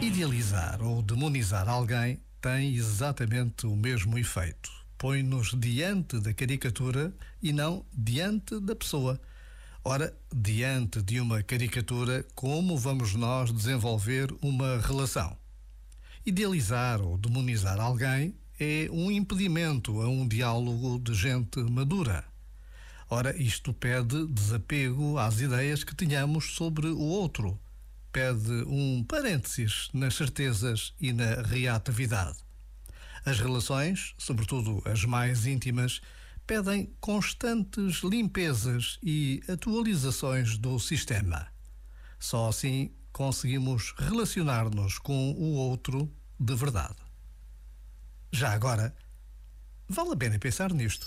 Idealizar ou demonizar alguém tem exatamente o mesmo efeito. Põe-nos diante da caricatura e não diante da pessoa. Ora, diante de uma caricatura, como vamos nós desenvolver uma relação? Idealizar ou demonizar alguém é um impedimento a um diálogo de gente madura. Ora, isto pede desapego às ideias que tenhamos sobre o outro pede um parênteses nas certezas e na reatividade. As relações, sobretudo as mais íntimas, pedem constantes limpezas e atualizações do sistema. Só assim conseguimos relacionar-nos com o outro de verdade. Já agora, vale a pena pensar nisto.